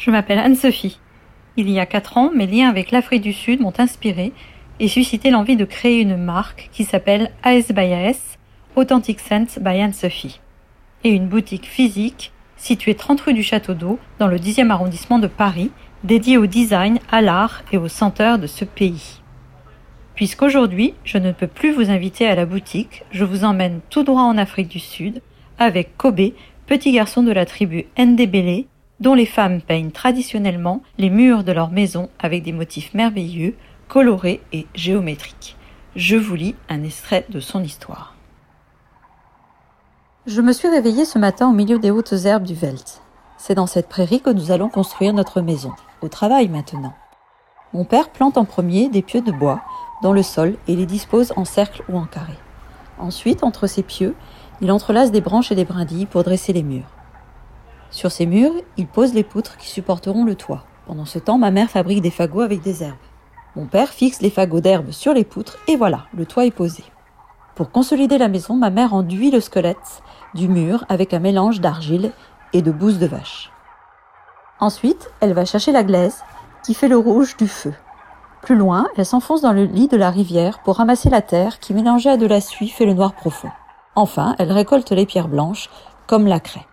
Je m'appelle Anne-Sophie. Il y a 4 ans, mes liens avec l'Afrique du Sud m'ont inspiré et suscité l'envie de créer une marque qui s'appelle AS by AS, Authentic Scent by Anne-Sophie, et une boutique physique située 30 rue du Château d'Eau dans le 10e arrondissement de Paris, dédiée au design, à l'art et aux senteurs de ce pays. Puisqu'aujourd'hui, je ne peux plus vous inviter à la boutique, je vous emmène tout droit en Afrique du Sud avec Kobe, petit garçon de la tribu Ndebele, dont les femmes peignent traditionnellement les murs de leur maison avec des motifs merveilleux, colorés et géométriques. Je vous lis un extrait de son histoire. Je me suis réveillée ce matin au milieu des hautes herbes du Velt. C'est dans cette prairie que nous allons construire notre maison. Au travail maintenant. Mon père plante en premier des pieux de bois dans le sol et les dispose en cercle ou en carré. Ensuite, entre ces pieux, il entrelace des branches et des brindilles pour dresser les murs. Sur ces murs, il pose les poutres qui supporteront le toit. Pendant ce temps, ma mère fabrique des fagots avec des herbes. Mon père fixe les fagots d'herbes sur les poutres et voilà, le toit est posé. Pour consolider la maison, ma mère enduit le squelette du mur avec un mélange d'argile et de bouse de vache. Ensuite, elle va chercher la glaise qui fait le rouge du feu. Plus loin, elle s'enfonce dans le lit de la rivière pour ramasser la terre qui, mélangée à de la suie, fait le noir profond. Enfin, elle récolte les pierres blanches, comme la craie.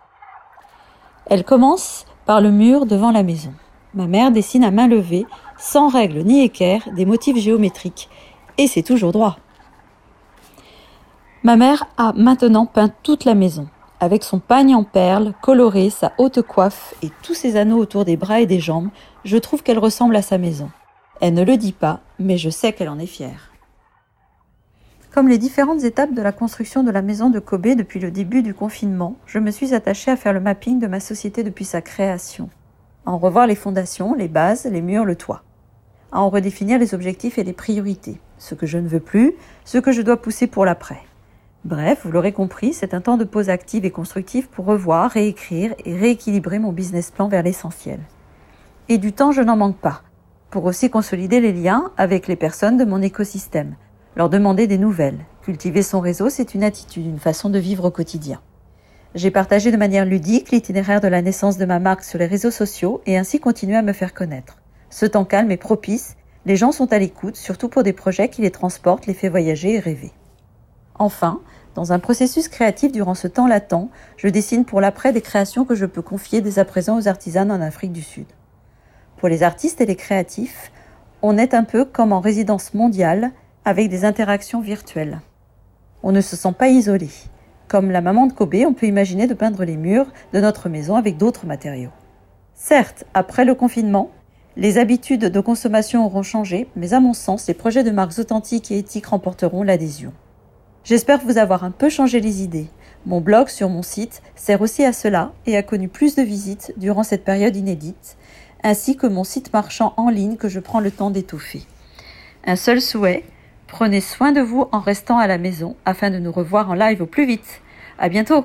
Elle commence par le mur devant la maison. Ma mère dessine à main levée, sans règle ni équerre, des motifs géométriques. Et c'est toujours droit. Ma mère a maintenant peint toute la maison, avec son pagne en perles, coloré, sa haute coiffe et tous ses anneaux autour des bras et des jambes, je trouve qu'elle ressemble à sa maison. Elle ne le dit pas, mais je sais qu'elle en est fière. Comme les différentes étapes de la construction de la maison de Kobe depuis le début du confinement, je me suis attachée à faire le mapping de ma société depuis sa création. À en revoir les fondations, les bases, les murs, le toit. À en redéfinir les objectifs et les priorités. Ce que je ne veux plus, ce que je dois pousser pour l'après. Bref, vous l'aurez compris, c'est un temps de pause active et constructive pour revoir, réécrire et rééquilibrer mon business plan vers l'essentiel. Et du temps, je n'en manque pas, pour aussi consolider les liens avec les personnes de mon écosystème, leur demander des nouvelles. Cultiver son réseau, c'est une attitude, une façon de vivre au quotidien. J'ai partagé de manière ludique l'itinéraire de la naissance de ma marque sur les réseaux sociaux et ainsi continué à me faire connaître. Ce temps calme est propice, les gens sont à l'écoute, surtout pour des projets qui les transportent, les fait voyager et rêver. Enfin, dans un processus créatif durant ce temps latent, je dessine pour l'après des créations que je peux confier dès à présent aux artisans en Afrique du Sud. Pour les artistes et les créatifs, on est un peu comme en résidence mondiale, avec des interactions virtuelles. On ne se sent pas isolé. Comme la maman de Kobe, on peut imaginer de peindre les murs de notre maison avec d'autres matériaux. Certes, après le confinement, les habitudes de consommation auront changé, mais à mon sens, les projets de marques authentiques et éthiques remporteront l'adhésion. J'espère vous avoir un peu changé les idées. Mon blog sur mon site sert aussi à cela et a connu plus de visites durant cette période inédite, ainsi que mon site marchand en ligne que je prends le temps d'étouffer. Un seul souhait, Prenez soin de vous en restant à la maison afin de nous revoir en live au plus vite. À bientôt!